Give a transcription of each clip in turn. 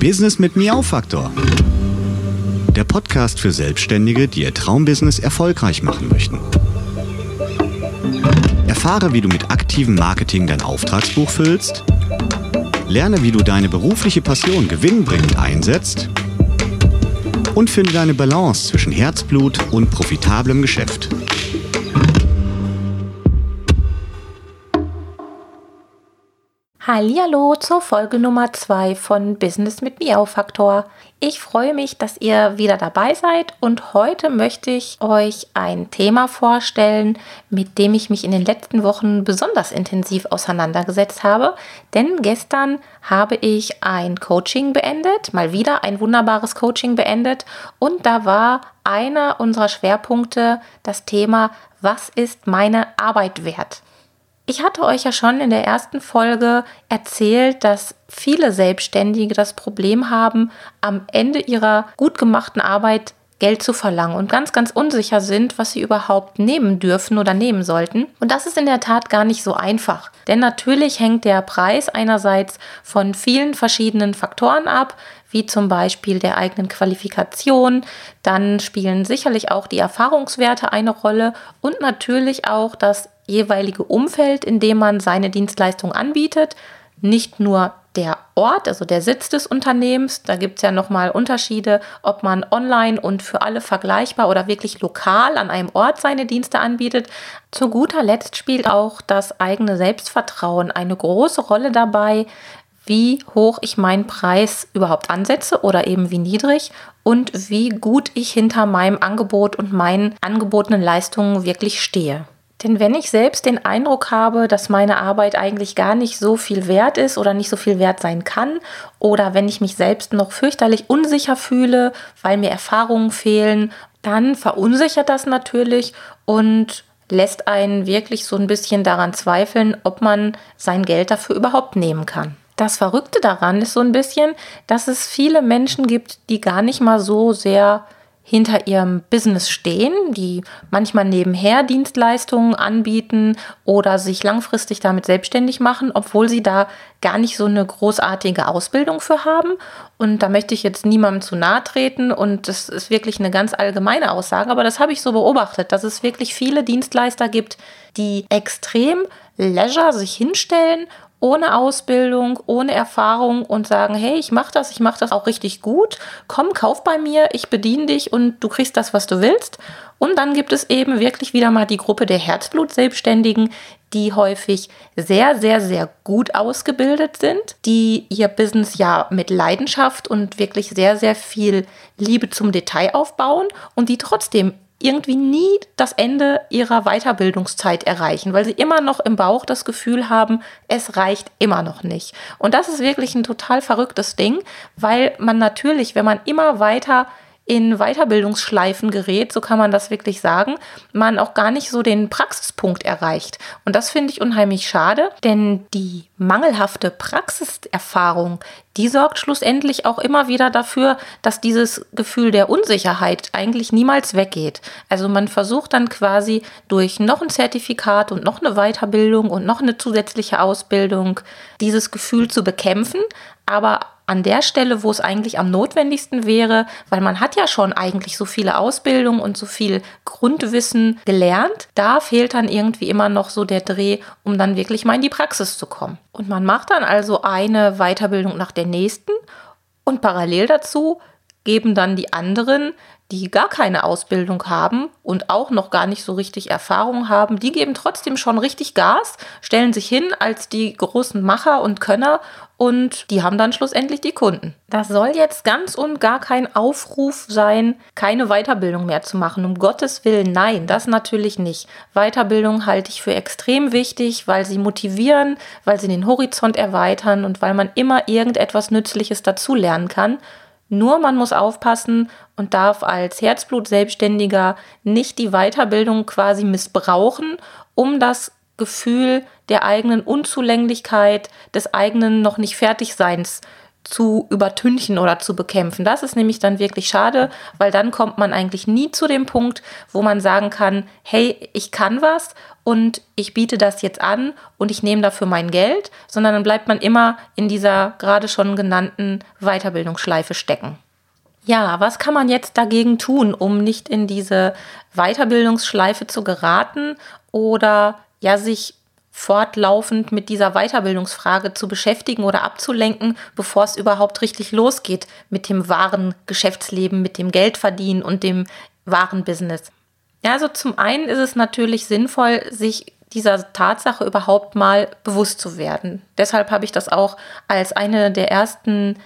Business mit Miau-Faktor. Der Podcast für Selbstständige, die ihr Traumbusiness erfolgreich machen möchten. Erfahre, wie du mit aktivem Marketing dein Auftragsbuch füllst. Lerne, wie du deine berufliche Passion gewinnbringend einsetzt. Und finde deine Balance zwischen Herzblut und profitablem Geschäft. Hallihallo zur Folge Nummer 2 von Business mit Miau Faktor. Ich freue mich, dass ihr wieder dabei seid und heute möchte ich euch ein Thema vorstellen, mit dem ich mich in den letzten Wochen besonders intensiv auseinandergesetzt habe, denn gestern habe ich ein Coaching beendet, mal wieder ein wunderbares Coaching beendet und da war einer unserer Schwerpunkte das Thema, was ist meine Arbeit wert? Ich hatte euch ja schon in der ersten Folge erzählt, dass viele Selbstständige das Problem haben, am Ende ihrer gut gemachten Arbeit Geld zu verlangen und ganz, ganz unsicher sind, was sie überhaupt nehmen dürfen oder nehmen sollten. Und das ist in der Tat gar nicht so einfach. Denn natürlich hängt der Preis einerseits von vielen verschiedenen Faktoren ab, wie zum Beispiel der eigenen Qualifikation. Dann spielen sicherlich auch die Erfahrungswerte eine Rolle und natürlich auch das jeweilige Umfeld, in dem man seine Dienstleistung anbietet. Nicht nur der Ort, also der Sitz des Unternehmens. Da gibt es ja nochmal Unterschiede, ob man online und für alle vergleichbar oder wirklich lokal an einem Ort seine Dienste anbietet. Zu guter Letzt spielt auch das eigene Selbstvertrauen eine große Rolle dabei, wie hoch ich meinen Preis überhaupt ansetze oder eben wie niedrig und wie gut ich hinter meinem Angebot und meinen angebotenen Leistungen wirklich stehe. Denn wenn ich selbst den Eindruck habe, dass meine Arbeit eigentlich gar nicht so viel wert ist oder nicht so viel wert sein kann, oder wenn ich mich selbst noch fürchterlich unsicher fühle, weil mir Erfahrungen fehlen, dann verunsichert das natürlich und lässt einen wirklich so ein bisschen daran zweifeln, ob man sein Geld dafür überhaupt nehmen kann. Das Verrückte daran ist so ein bisschen, dass es viele Menschen gibt, die gar nicht mal so sehr hinter ihrem Business stehen, die manchmal nebenher Dienstleistungen anbieten oder sich langfristig damit selbstständig machen, obwohl sie da gar nicht so eine großartige Ausbildung für haben. Und da möchte ich jetzt niemandem zu nahe treten und das ist wirklich eine ganz allgemeine Aussage, aber das habe ich so beobachtet, dass es wirklich viele Dienstleister gibt, die extrem leisure sich hinstellen ohne Ausbildung, ohne Erfahrung und sagen, hey, ich mache das, ich mache das auch richtig gut, komm, kauf bei mir, ich bediene dich und du kriegst das, was du willst. Und dann gibt es eben wirklich wieder mal die Gruppe der Herzblut-Selbstständigen, die häufig sehr, sehr, sehr gut ausgebildet sind, die ihr Business ja mit Leidenschaft und wirklich sehr, sehr viel Liebe zum Detail aufbauen und die trotzdem irgendwie nie das Ende ihrer Weiterbildungszeit erreichen, weil sie immer noch im Bauch das Gefühl haben, es reicht immer noch nicht. Und das ist wirklich ein total verrücktes Ding, weil man natürlich, wenn man immer weiter in Weiterbildungsschleifen gerät, so kann man das wirklich sagen, man auch gar nicht so den Praxispunkt erreicht. Und das finde ich unheimlich schade, denn die mangelhafte Praxiserfahrung, die sorgt schlussendlich auch immer wieder dafür, dass dieses Gefühl der Unsicherheit eigentlich niemals weggeht. Also man versucht dann quasi durch noch ein Zertifikat und noch eine Weiterbildung und noch eine zusätzliche Ausbildung dieses Gefühl zu bekämpfen, aber an der Stelle, wo es eigentlich am notwendigsten wäre, weil man hat ja schon eigentlich so viele Ausbildungen und so viel Grundwissen gelernt, da fehlt dann irgendwie immer noch so der Dreh, um dann wirklich mal in die Praxis zu kommen. Und man macht dann also eine Weiterbildung nach der nächsten und parallel dazu geben dann die anderen die gar keine Ausbildung haben und auch noch gar nicht so richtig Erfahrung haben, die geben trotzdem schon richtig Gas, stellen sich hin als die großen Macher und Könner und die haben dann schlussendlich die Kunden. Das soll jetzt ganz und gar kein Aufruf sein, keine Weiterbildung mehr zu machen. Um Gottes Willen, nein, das natürlich nicht. Weiterbildung halte ich für extrem wichtig, weil sie motivieren, weil sie den Horizont erweitern und weil man immer irgendetwas Nützliches dazulernen kann. Nur man muss aufpassen und darf als Herzblut-Selbstständiger nicht die Weiterbildung quasi missbrauchen, um das Gefühl der eigenen Unzulänglichkeit, des eigenen noch nicht Fertigseins zu übertünchen oder zu bekämpfen. Das ist nämlich dann wirklich schade, weil dann kommt man eigentlich nie zu dem Punkt, wo man sagen kann, hey, ich kann was und ich biete das jetzt an und ich nehme dafür mein Geld, sondern dann bleibt man immer in dieser gerade schon genannten Weiterbildungsschleife stecken. Ja, was kann man jetzt dagegen tun, um nicht in diese Weiterbildungsschleife zu geraten oder ja sich fortlaufend mit dieser Weiterbildungsfrage zu beschäftigen oder abzulenken, bevor es überhaupt richtig losgeht mit dem wahren Geschäftsleben, mit dem Geldverdienen und dem wahren Business. Ja, also zum einen ist es natürlich sinnvoll, sich dieser Tatsache überhaupt mal bewusst zu werden. Deshalb habe ich das auch als eine der ersten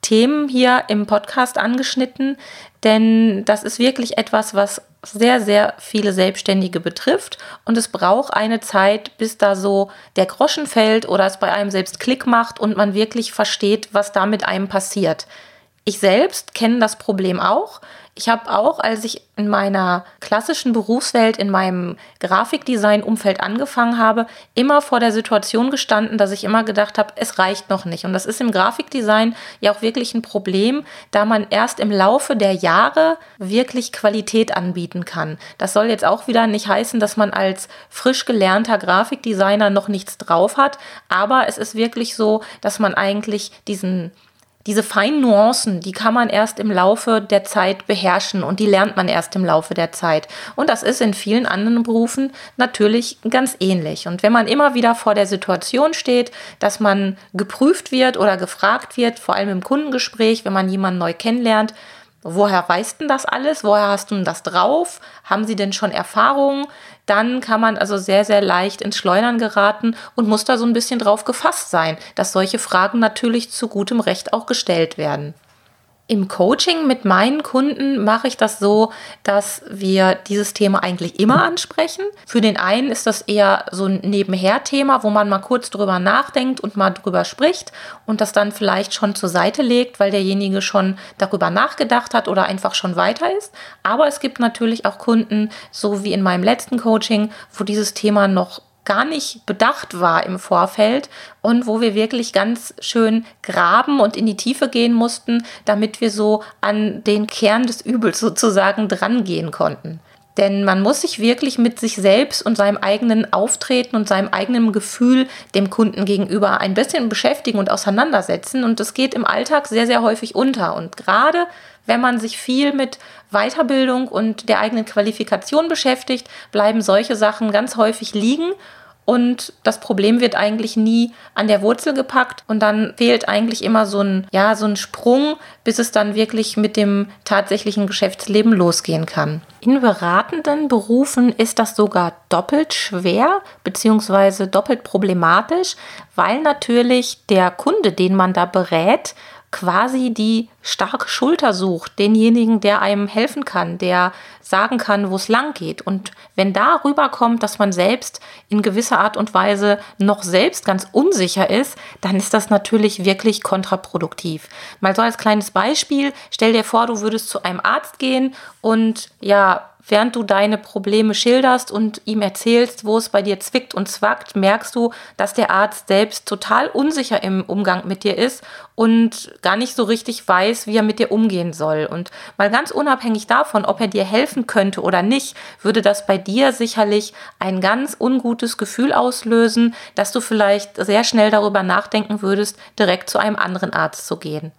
Themen hier im Podcast angeschnitten, denn das ist wirklich etwas, was sehr, sehr viele Selbstständige betrifft und es braucht eine Zeit, bis da so der Groschen fällt oder es bei einem selbst Klick macht und man wirklich versteht, was da mit einem passiert. Ich selbst kenne das Problem auch. Ich habe auch, als ich in meiner klassischen Berufswelt, in meinem Grafikdesign-Umfeld angefangen habe, immer vor der Situation gestanden, dass ich immer gedacht habe, es reicht noch nicht. Und das ist im Grafikdesign ja auch wirklich ein Problem, da man erst im Laufe der Jahre wirklich Qualität anbieten kann. Das soll jetzt auch wieder nicht heißen, dass man als frisch gelernter Grafikdesigner noch nichts drauf hat, aber es ist wirklich so, dass man eigentlich diesen diese feinen Nuancen, die kann man erst im Laufe der Zeit beherrschen und die lernt man erst im Laufe der Zeit. Und das ist in vielen anderen Berufen natürlich ganz ähnlich. Und wenn man immer wieder vor der Situation steht, dass man geprüft wird oder gefragt wird, vor allem im Kundengespräch, wenn man jemanden neu kennenlernt, Woher weißt denn das alles? Woher hast du das drauf? Haben sie denn schon Erfahrungen? Dann kann man also sehr, sehr leicht ins Schleudern geraten und muss da so ein bisschen drauf gefasst sein, dass solche Fragen natürlich zu gutem Recht auch gestellt werden. Im Coaching mit meinen Kunden mache ich das so, dass wir dieses Thema eigentlich immer ansprechen. Für den einen ist das eher so ein Nebenher-Thema, wo man mal kurz drüber nachdenkt und mal drüber spricht und das dann vielleicht schon zur Seite legt, weil derjenige schon darüber nachgedacht hat oder einfach schon weiter ist. Aber es gibt natürlich auch Kunden, so wie in meinem letzten Coaching, wo dieses Thema noch gar nicht bedacht war im Vorfeld und wo wir wirklich ganz schön graben und in die Tiefe gehen mussten, damit wir so an den Kern des Übels sozusagen drangehen konnten. Denn man muss sich wirklich mit sich selbst und seinem eigenen Auftreten und seinem eigenen Gefühl dem Kunden gegenüber ein bisschen beschäftigen und auseinandersetzen. Und das geht im Alltag sehr, sehr häufig unter. Und gerade wenn man sich viel mit Weiterbildung und der eigenen Qualifikation beschäftigt, bleiben solche Sachen ganz häufig liegen und das Problem wird eigentlich nie an der Wurzel gepackt und dann fehlt eigentlich immer so ein, ja, so ein Sprung, bis es dann wirklich mit dem tatsächlichen Geschäftsleben losgehen kann. In beratenden Berufen ist das sogar doppelt schwer bzw. doppelt problematisch, weil natürlich der Kunde, den man da berät, quasi die starke Schulter sucht, denjenigen, der einem helfen kann, der sagen kann, wo es lang geht. Und wenn da rüberkommt, dass man selbst in gewisser Art und Weise noch selbst ganz unsicher ist, dann ist das natürlich wirklich kontraproduktiv. Mal so als kleines Beispiel, stell dir vor, du würdest zu einem Arzt gehen und ja, während du deine Probleme schilderst und ihm erzählst, wo es bei dir zwickt und zwackt, merkst du, dass der Arzt selbst total unsicher im Umgang mit dir ist und gar nicht so richtig weiß, wie er mit dir umgehen soll. Und mal ganz unabhängig davon, ob er dir helfen könnte oder nicht, würde das bei dir sicherlich ein ganz ungutes Gefühl auslösen, dass du vielleicht sehr schnell darüber nachdenken würdest, direkt zu einem anderen Arzt zu gehen.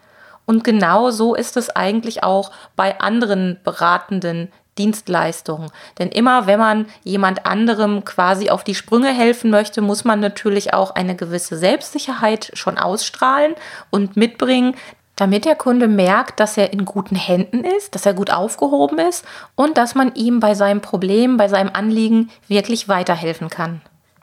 Und genau so ist es eigentlich auch bei anderen beratenden Dienstleistungen. Denn immer wenn man jemand anderem quasi auf die Sprünge helfen möchte, muss man natürlich auch eine gewisse Selbstsicherheit schon ausstrahlen und mitbringen, damit der Kunde merkt, dass er in guten Händen ist, dass er gut aufgehoben ist und dass man ihm bei seinem Problem, bei seinem Anliegen wirklich weiterhelfen kann.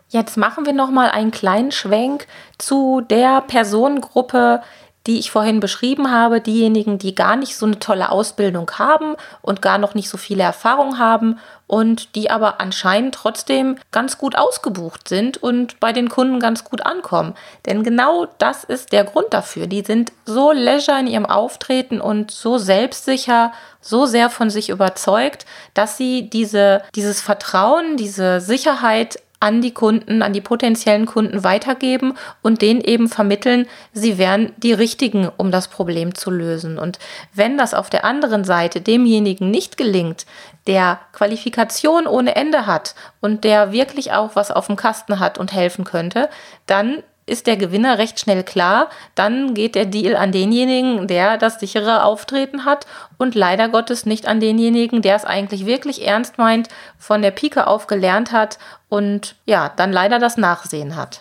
Jetzt machen wir noch mal einen kleinen Schwenk zu der Personengruppe, die ich vorhin beschrieben habe, diejenigen, die gar nicht so eine tolle Ausbildung haben und gar noch nicht so viele Erfahrung haben und die aber anscheinend trotzdem ganz gut ausgebucht sind und bei den Kunden ganz gut ankommen. Denn genau das ist der Grund dafür. Die sind so leisure in ihrem Auftreten und so selbstsicher, so sehr von sich überzeugt, dass sie diese, dieses Vertrauen, diese Sicherheit an die Kunden, an die potenziellen Kunden weitergeben und denen eben vermitteln, sie wären die Richtigen, um das Problem zu lösen. Und wenn das auf der anderen Seite demjenigen nicht gelingt, der Qualifikation ohne Ende hat und der wirklich auch was auf dem Kasten hat und helfen könnte, dann ist der Gewinner recht schnell klar. Dann geht der Deal an denjenigen, der das sichere Auftreten hat und leider Gottes nicht an denjenigen, der es eigentlich wirklich ernst meint, von der Pike auf gelernt hat und ja, dann leider das Nachsehen hat.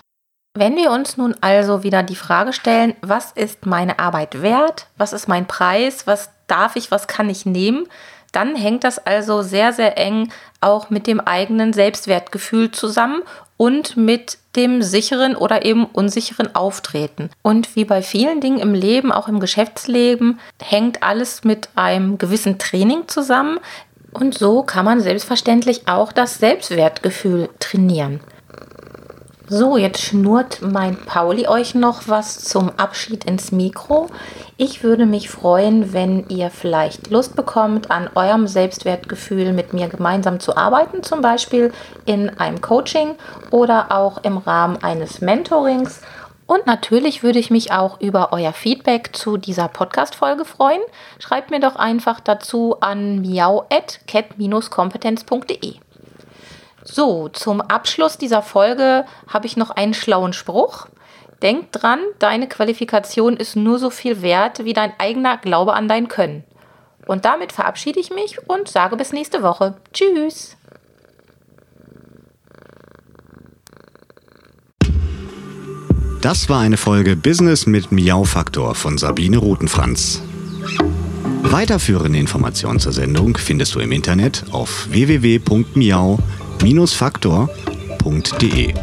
Wenn wir uns nun also wieder die Frage stellen, was ist meine Arbeit wert? Was ist mein Preis? Was darf ich? Was kann ich nehmen? Dann hängt das also sehr, sehr eng auch mit dem eigenen Selbstwertgefühl zusammen und mit dem sicheren oder eben unsicheren Auftreten. Und wie bei vielen Dingen im Leben, auch im Geschäftsleben, hängt alles mit einem gewissen Training zusammen. Und so kann man selbstverständlich auch das Selbstwertgefühl trainieren. So, jetzt schnurrt mein Pauli euch noch was zum Abschied ins Mikro. Ich würde mich freuen, wenn ihr vielleicht Lust bekommt, an eurem Selbstwertgefühl mit mir gemeinsam zu arbeiten, zum Beispiel in einem Coaching oder auch im Rahmen eines Mentorings. Und natürlich würde ich mich auch über euer Feedback zu dieser Podcast-Folge freuen. Schreibt mir doch einfach dazu an miau.cat-kompetenz.de. So, zum Abschluss dieser Folge habe ich noch einen schlauen Spruch. Denk dran, deine Qualifikation ist nur so viel wert wie dein eigener Glaube an dein Können. Und damit verabschiede ich mich und sage bis nächste Woche. Tschüss. Das war eine Folge Business mit Miau-Faktor von Sabine Rutenfranz. Weiterführende Informationen zur Sendung findest du im Internet auf www.miau.com faktor.de